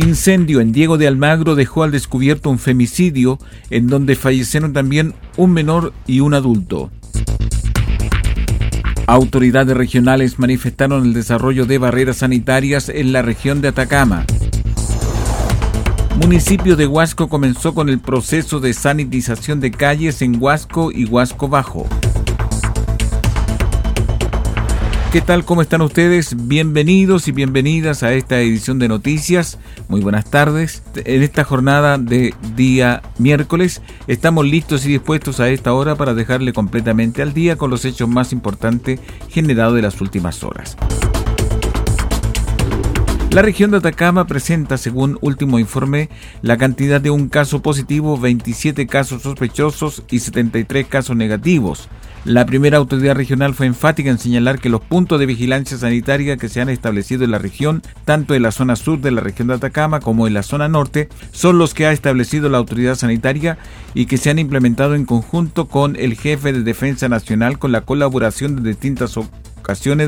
Incendio en Diego de Almagro dejó al descubierto un femicidio en donde fallecieron también un menor y un adulto. Autoridades regionales manifestaron el desarrollo de barreras sanitarias en la región de Atacama. Municipio de Huasco comenzó con el proceso de sanitización de calles en Huasco y Huasco Bajo. ¿Qué tal? ¿Cómo están ustedes? Bienvenidos y bienvenidas a esta edición de noticias. Muy buenas tardes. En esta jornada de día miércoles estamos listos y dispuestos a esta hora para dejarle completamente al día con los hechos más importantes generados de las últimas horas. La región de Atacama presenta, según último informe, la cantidad de un caso positivo, 27 casos sospechosos y 73 casos negativos. La primera autoridad regional fue enfática en señalar que los puntos de vigilancia sanitaria que se han establecido en la región, tanto en la zona sur de la región de Atacama como en la zona norte, son los que ha establecido la autoridad sanitaria y que se han implementado en conjunto con el jefe de Defensa Nacional con la colaboración de distintas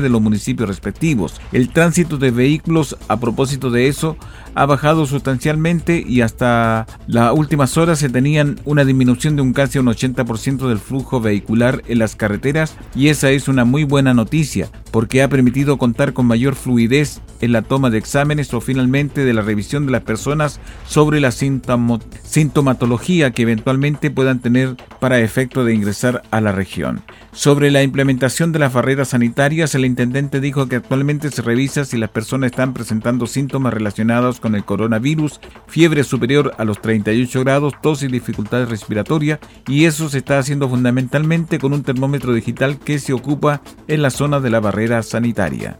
de los municipios respectivos. El tránsito de vehículos, a propósito de eso, ha bajado sustancialmente y hasta las últimas horas se tenían una disminución de un casi un 80% del flujo vehicular en las carreteras y esa es una muy buena noticia porque ha permitido contar con mayor fluidez en la toma de exámenes o finalmente de la revisión de las personas sobre la sintomatología que eventualmente puedan tener para efecto de ingresar a la región. Sobre la implementación de las barreras sanitarias, el intendente dijo que actualmente se revisa si las personas están presentando síntomas relacionados con el coronavirus, fiebre superior a los 38 grados, tos y dificultades respiratorias, y eso se está haciendo fundamentalmente con un termómetro digital que se ocupa en la zona de la barrera sanitaria.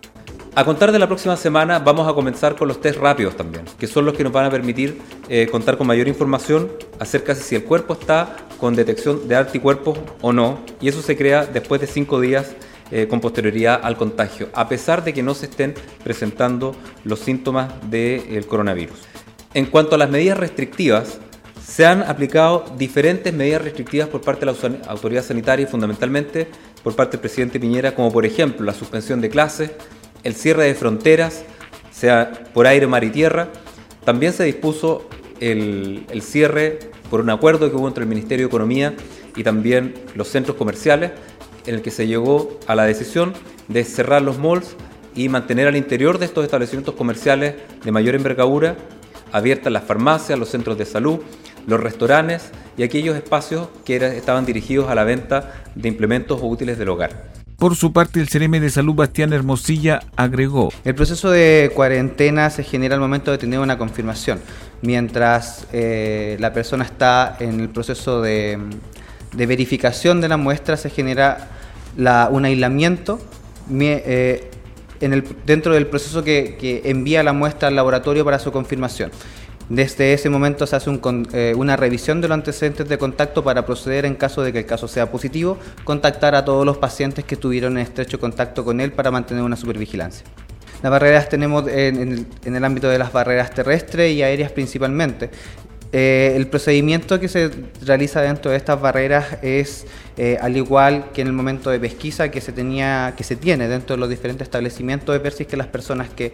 A contar de la próxima semana vamos a comenzar con los test rápidos también, que son los que nos van a permitir eh, contar con mayor información acerca de si el cuerpo está con detección de anticuerpos o no, y eso se crea después de cinco días eh, con posterioridad al contagio, a pesar de que no se estén presentando los síntomas del coronavirus. En cuanto a las medidas restrictivas, se han aplicado diferentes medidas restrictivas por parte de la autoridad sanitaria y fundamentalmente por parte del presidente Piñera, como por ejemplo la suspensión de clases, el cierre de fronteras, sea por aire, mar y tierra. También se dispuso el, cierre por un acuerdo que hubo entre el Ministerio de Economía y también los centros comerciales, en el que se llegó a la decisión de cerrar los malls y mantener al interior de estos establecimientos comerciales de mayor envergadura abiertas las farmacias, los centros de salud, los restaurantes y aquellos espacios que estaban dirigidos a la venta de implementos o útiles del hogar. Por su parte, el CRM de Salud Bastián Hermosilla agregó. El proceso de cuarentena se genera al momento de tener una confirmación. Mientras eh, la persona está en el proceso de, verificación de la muestra, se genera un aislamiento eh, dentro del proceso que envía la muestra al laboratorio para su confirmación. Desde ese momento se hace eh, una revisión de los antecedentes de contacto para proceder en caso de que el caso sea positivo, contactar a todos los pacientes que estuvieron en estrecho contacto con él para mantener una supervigilancia. Las barreras tenemos en, el, ámbito de las barreras terrestres y aéreas principalmente. Eh, el procedimiento que se realiza dentro de estas barreras es eh, al igual que en el momento de pesquisa que se tenía, que se tiene dentro de los diferentes establecimientos de Persis, que las personas que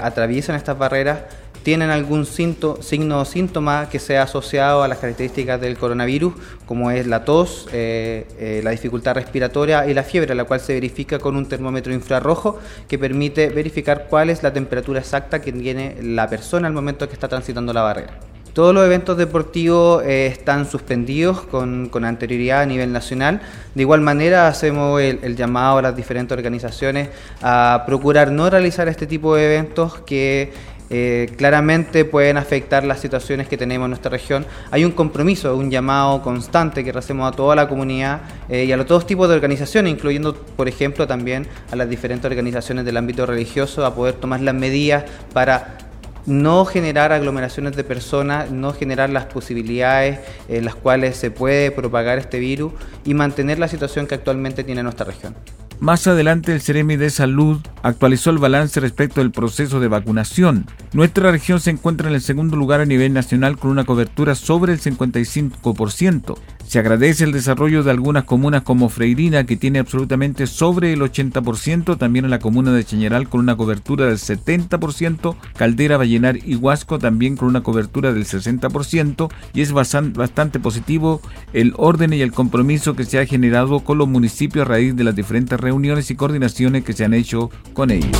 atraviesan estas barreras tienen algún signo o síntoma que sea asociado a las características del coronavirus, como es la tos, eh, eh, la dificultad respiratoria y la fiebre, la cual se verifica con un termómetro infrarrojo que permite verificar cuál es la temperatura exacta que tiene la persona al momento que está transitando la barrera. Todos los eventos deportivos eh, están suspendidos con, anterioridad a nivel nacional. De igual manera, hacemos el, llamado a las diferentes organizaciones a procurar no realizar este tipo de eventos que eh, claramente pueden afectar las situaciones que tenemos en nuestra región. Hay un compromiso, un llamado constante que hacemos a toda la comunidad eh, y a los todos tipos de organizaciones, incluyendo, por ejemplo, también a las diferentes organizaciones del ámbito religioso, a poder tomar las medidas para no generar aglomeraciones de personas, no generar las posibilidades en las cuales se puede propagar este virus y mantener la situación que actualmente tiene nuestra región. Más adelante, el Ceremi de Salud actualizó el balance respecto del proceso de vacunación. Nuestra región se encuentra en el segundo lugar a nivel nacional con una cobertura sobre el 55%. Se agradece el desarrollo de algunas comunas como Freirina, que tiene absolutamente sobre el 80%, también en la comuna de Chañaral con una cobertura del 70%, Caldera, Vallenar y Huasco también con una cobertura del 60%, y es bastante positivo el orden y el compromiso que se ha generado con los municipios a raíz de las diferentes reuniones y coordinaciones que se han hecho con ellos.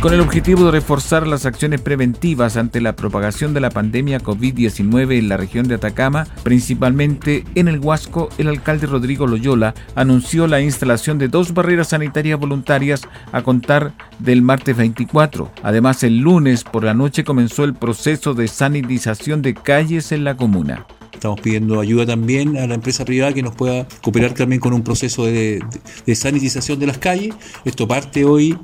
Con el objetivo de reforzar las acciones preventivas ante la propagación de la pandemia COVID-19 en la región de Atacama, principalmente en el Huasco, el alcalde Rodrigo Loyola anunció la instalación de dos barreras sanitarias voluntarias a contar del martes 24. Además, el lunes por la noche comenzó el proceso de sanitización de calles en la comuna. Estamos pidiendo ayuda también a la empresa privada que nos pueda cooperar también con un proceso de, de sanitización de las calles. Esto parte hoy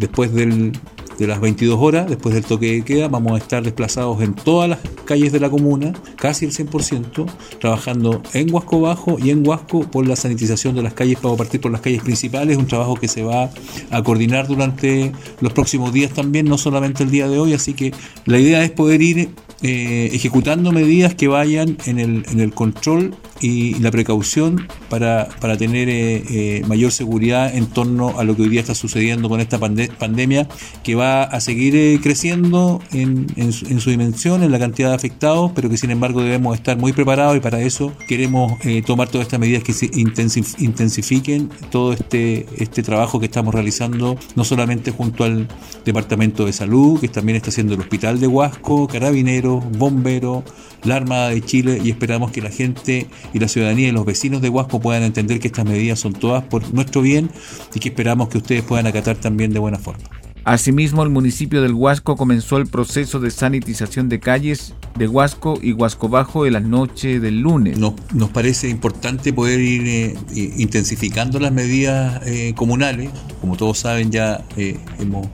después del, de las 22 horas, después del toque de queda, vamos a estar desplazados en todas las calles de la comuna, casi el 100%, trabajando en Huasco Bajo y en Huasco por la sanitización de las calles, vamos a partir por las calles principales, un trabajo que se va a coordinar durante los próximos días también, no solamente el día de hoy, así que la idea es poder ir eh, ejecutando medidas que vayan en el, en el control y la precaución para, para tener eh, eh, mayor seguridad en torno a lo que hoy día está sucediendo con esta pandemia que va a seguir eh, creciendo en, en, su, dimensión, en la cantidad de afectados, pero que sin embargo debemos estar muy preparados y para eso queremos tomar todas estas medidas que se intensifiquen todo este, este trabajo que estamos realizando, no solamente junto al Departamento de Salud, que también está haciendo el Hospital de Huasco, Carabineros, Bomberos, la Armada de Chile y esperamos que la gente y la ciudadanía y los vecinos de Huasco puedan entender que estas medidas son todas por nuestro bien y que esperamos que ustedes puedan acatar también de buena forma. Asimismo, el municipio del Huasco comenzó el proceso de sanitización de calles de Huasco y Huasco Bajo en la noche del lunes. Nos, nos parece importante poder ir eh, intensificando las medidas eh, comunales. Como todos saben, ya eh, hemos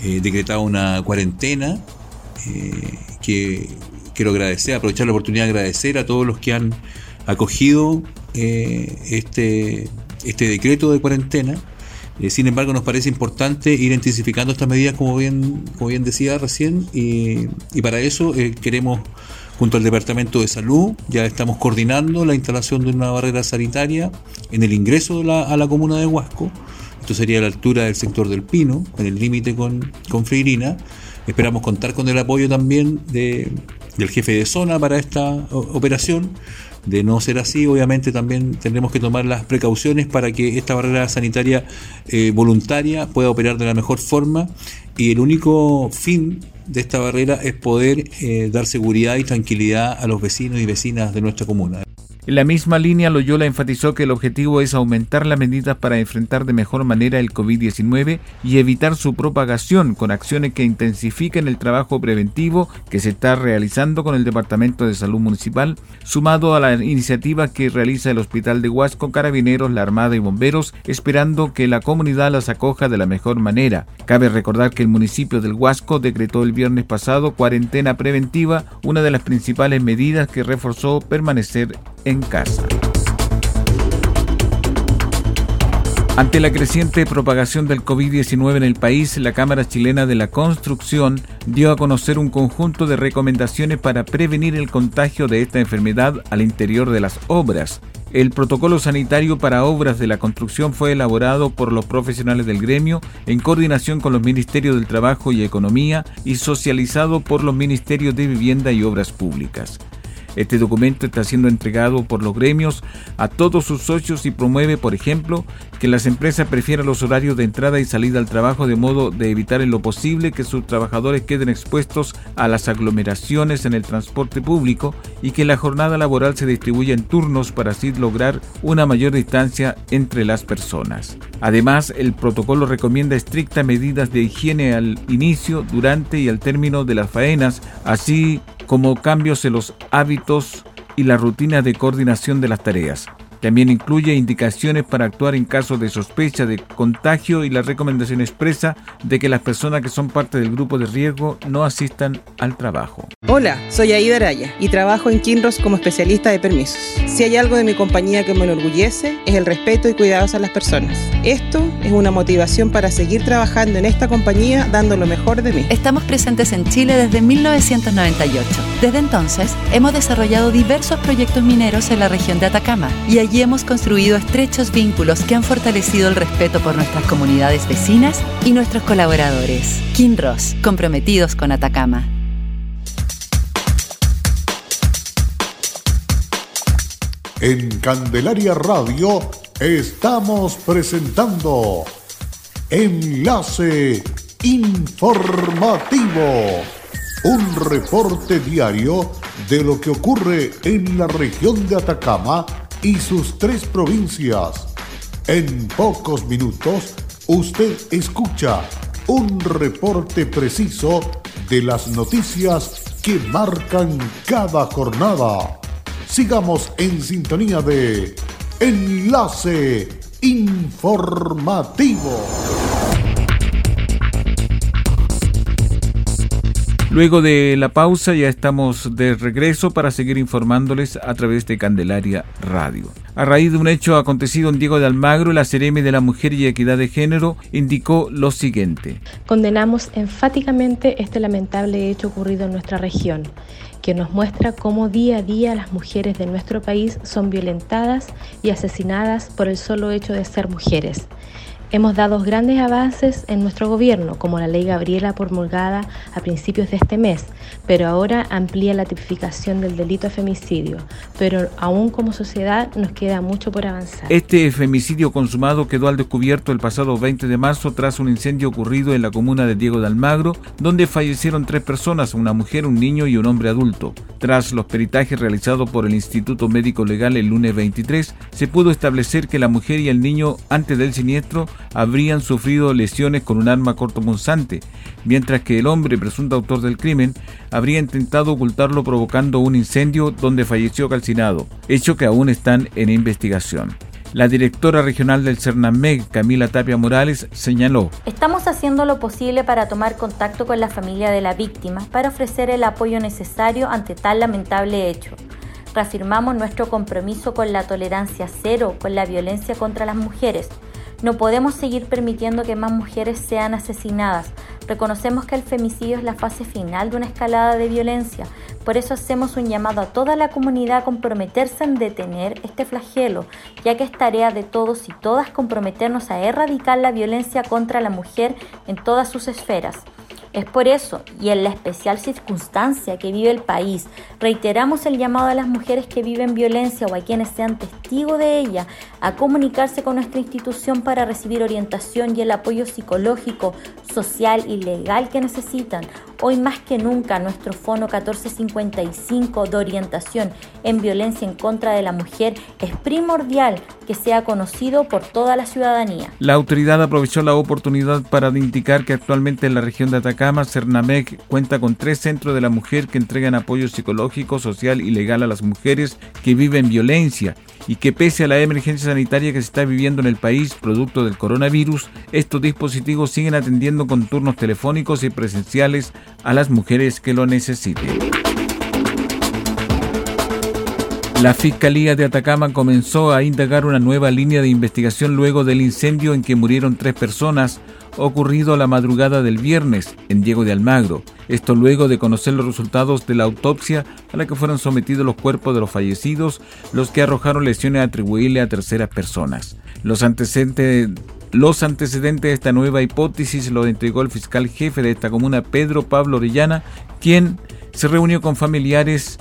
decretado una cuarentena que quiero agradecer, aprovechar la oportunidad de agradecer a todos los que han acogido eh, este, este decreto de cuarentena. Eh, sin embargo, nos parece importante ir intensificando estas medidas, como bien, decía recién, y, para eso eh, queremos, junto al Departamento de Salud, ya estamos coordinando la instalación de una barrera sanitaria en el ingreso a la comuna de Huasco. Esto sería a la altura del sector del Pino, en el límite con, con Freirina. Esperamos contar con el apoyo también de, del jefe de zona para esta operación. De no ser así, obviamente también tendremos que tomar las precauciones para que esta barrera sanitaria eh, voluntaria pueda operar de la mejor forma y el único fin de esta barrera es poder eh, dar seguridad y tranquilidad a los vecinos y vecinas de nuestra comuna. En la misma línea, Loyola enfatizó que el objetivo es aumentar las medidas para enfrentar de mejor manera el COVID-19 y evitar su propagación con acciones que intensifiquen el trabajo preventivo que se está realizando con el Departamento de Salud Municipal, sumado a la iniciativa que realiza el Hospital de Huasco, Carabineros, la Armada y Bomberos, esperando que la comunidad las acoja de la mejor manera. Cabe recordar que el municipio del Huasco decretó el viernes pasado cuarentena preventiva, una de las principales medidas que reforzó permanecer en casa. Ante la creciente propagación del COVID-19 en el país, la Cámara Chilena de la Construcción dio a conocer un conjunto de recomendaciones para prevenir el contagio de esta enfermedad al interior de las obras. El protocolo sanitario para obras de la construcción fue elaborado por los profesionales del gremio en coordinación con los Ministerios del Trabajo y Economía y socializado por los Ministerios de Vivienda y Obras Públicas. Este documento está siendo entregado por los gremios a todos sus socios y promueve, por ejemplo, que las empresas prefieran los horarios de entrada y salida al trabajo de modo de evitar en lo posible que sus trabajadores queden expuestos a las aglomeraciones en el transporte público y que la jornada laboral se distribuya en turnos para así lograr una mayor distancia entre las personas. Además, el protocolo recomienda estrictas medidas de higiene al inicio, durante y al término de las faenas, así como cambios en los hábitos y la rutina de coordinación de las tareas. También incluye indicaciones para actuar en caso de sospecha de contagio y la recomendación expresa de que las personas que son parte del grupo de riesgo no asistan al trabajo. Hola, soy Aida Araya y trabajo en Kinross como especialista de permisos. Si hay algo de mi compañía que me enorgullece es el respeto y cuidados a las personas. Esto es una motivación para seguir trabajando en esta compañía dando lo mejor de mí. Estamos presentes en Chile desde 1998. Desde entonces hemos desarrollado diversos proyectos mineros en la región de Atacama y allí hemos construido estrechos vínculos que han fortalecido el respeto por nuestras comunidades vecinas y nuestros colaboradores. Kinross, comprometidos con Atacama. En Candelaria Radio estamos presentando Enlace Informativo, un reporte diario de lo que ocurre en la región de Atacama y sus tres provincias. En pocos minutos usted escucha un reporte preciso de las noticias que marcan cada jornada. Sigamos en sintonía de Enlace Informativo. Luego de la pausa ya estamos de regreso para seguir informándoles a través de Candelaria Radio. A raíz de un hecho acontecido en Diego de Almagro, la Ceremi de la Mujer y Equidad de Género indicó lo siguiente. Condenamos enfáticamente este lamentable hecho ocurrido en nuestra región que nos muestra cómo día a día las mujeres de nuestro país son violentadas y asesinadas por el solo hecho de ser mujeres. Hemos dado grandes avances en nuestro gobierno, como la ley Gabriela promulgada a principios de este mes, pero ahora amplía la tipificación del delito de femicidio. Pero aún como sociedad nos queda mucho por avanzar. Este femicidio consumado quedó al descubierto el pasado 20 de marzo tras un incendio ocurrido en la comuna de Diego de Almagro, donde fallecieron tres personas, una mujer, un niño y un hombre adulto. Tras los peritajes realizados por el Instituto Médico Legal el lunes 23, se pudo establecer que la mujer y el niño antes del siniestro habrían sufrido lesiones con un arma cortopunzante, mientras que el hombre presunto autor del crimen habría intentado ocultarlo provocando un incendio donde falleció calcinado, hecho que aún están en investigación. La directora regional del CERNAMEG, Camila Tapia Morales, señaló. Estamos haciendo lo posible para tomar contacto con la familia de la víctima para ofrecer el apoyo necesario ante tal lamentable hecho. Reafirmamos nuestro compromiso con la tolerancia cero con la violencia contra las mujeres no podemos seguir permitiendo que más mujeres sean asesinadas. Reconocemos que el femicidio es la fase final de una escalada de violencia. Por eso hacemos un llamado a toda la comunidad a comprometerse en detener este flagelo, ya que es tarea de todos y todas comprometernos a erradicar la violencia contra la mujer en todas sus esferas. Es por eso, y en la especial circunstancia que vive el país, reiteramos el llamado a las mujeres que viven violencia o a quienes sean testigos de ella a comunicarse con nuestra institución para recibir orientación y el apoyo psicológico, social y legal que necesitan. Hoy más que nunca nuestro Fono 1455 de orientación en violencia en contra de la mujer es primordial que sea conocido por toda la ciudadanía. La autoridad aprovechó la oportunidad para indicar que actualmente en la región de Atacama, Cernamec cuenta con tres centros de la mujer que entregan apoyo psicológico, social y legal a las mujeres que viven violencia y que pese a la emergencia sanitaria que se está viviendo en el país producto del coronavirus, estos dispositivos siguen atendiendo con turnos telefónicos y presenciales a las mujeres que lo necesiten. La Fiscalía de Atacama comenzó a indagar una nueva línea de investigación luego del incendio en que murieron tres personas ocurrido la madrugada del viernes en Diego de Almagro. Esto luego de conocer los resultados de la autopsia a la que fueron sometidos los cuerpos de los fallecidos, los que arrojaron lesiones atribuibles a terceras personas. Los antecedentes los antecedentes de esta nueva hipótesis lo entregó el fiscal jefe de esta comuna, Pedro Pablo Orellana, quien se reunió con familiares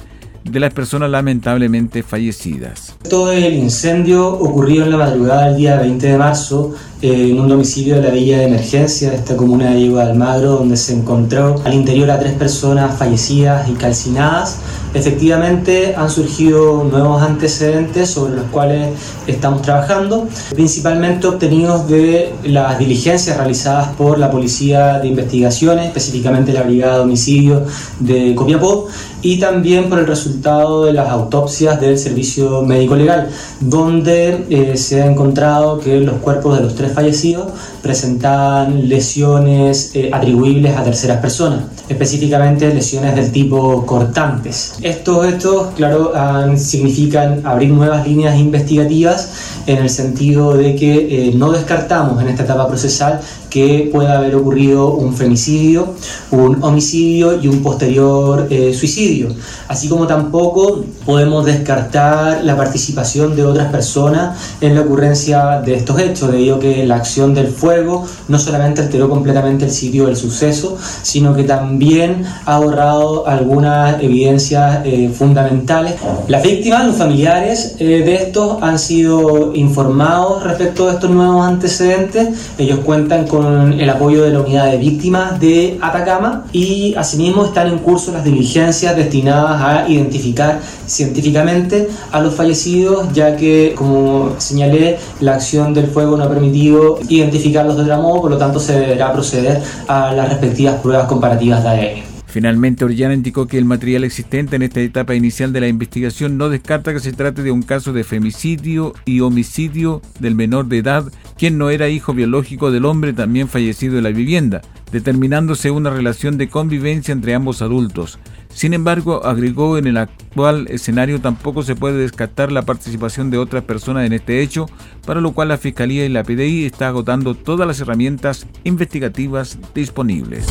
de las personas lamentablemente fallecidas. Todo el incendio ocurrió en la madrugada del día 20 de marzo eh, en un domicilio de la villa de emergencia de esta comuna de Diego de Almagro, donde se encontró al interior a tres personas fallecidas y calcinadas. Efectivamente han surgido nuevos antecedentes sobre los cuales estamos trabajando, principalmente obtenidos de las diligencias realizadas por la Policía de Investigaciones, específicamente la Brigada de Homicidio de Copiapó, y también por el resultado de las autopsias del Servicio Médico Legal, donde eh, se ha encontrado que los cuerpos de los tres fallecidos presentaban lesiones eh, atribuibles a terceras personas, específicamente lesiones del tipo cortantes. Estos hechos, claro, significan abrir nuevas líneas investigativas en el sentido de que eh, no descartamos en esta etapa procesal que pueda haber ocurrido un femicidio, un homicidio y un posterior eh, suicidio. Así como tampoco podemos descartar la participación de otras personas en la ocurrencia de estos hechos, debido a que la acción del fuego no solamente alteró completamente el sitio del suceso, sino que también ha borrado algunas evidencias eh, fundamentales. Las víctimas, los familiares eh, de estos han sido informados respecto a estos nuevos antecedentes. Ellos cuentan con el apoyo de la unidad de víctimas de Atacama y asimismo están en curso las diligencias destinadas a identificar científicamente a los fallecidos, ya que, como señalé, la acción del fuego no ha permitido identificarlos de otra modo, por lo tanto se deberá proceder a las respectivas pruebas comparativas de ADN. Finalmente, Orellana indicó que el material existente en esta etapa inicial de la investigación no descarta que se trate de un caso de femicidio y homicidio del menor de edad, quien no era hijo biológico del hombre también fallecido en la vivienda, determinándose una relación de convivencia entre ambos adultos. Sin embargo, agregó en el actual escenario tampoco se puede descartar la participación de otras personas en este hecho, para lo cual la Fiscalía y la PDI está agotando todas las herramientas investigativas disponibles.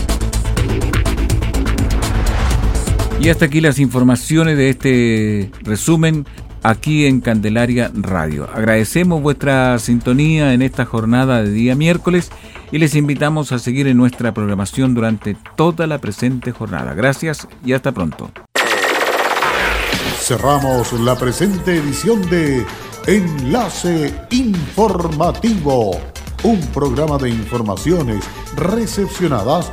Y hasta aquí las informaciones de este resumen aquí en Candelaria Radio. Agradecemos vuestra sintonía en esta jornada de día miércoles y les invitamos a seguir en nuestra programación durante toda la presente jornada. Gracias y hasta pronto. Cerramos la presente edición de Enlace Informativo, un programa de informaciones recepcionadas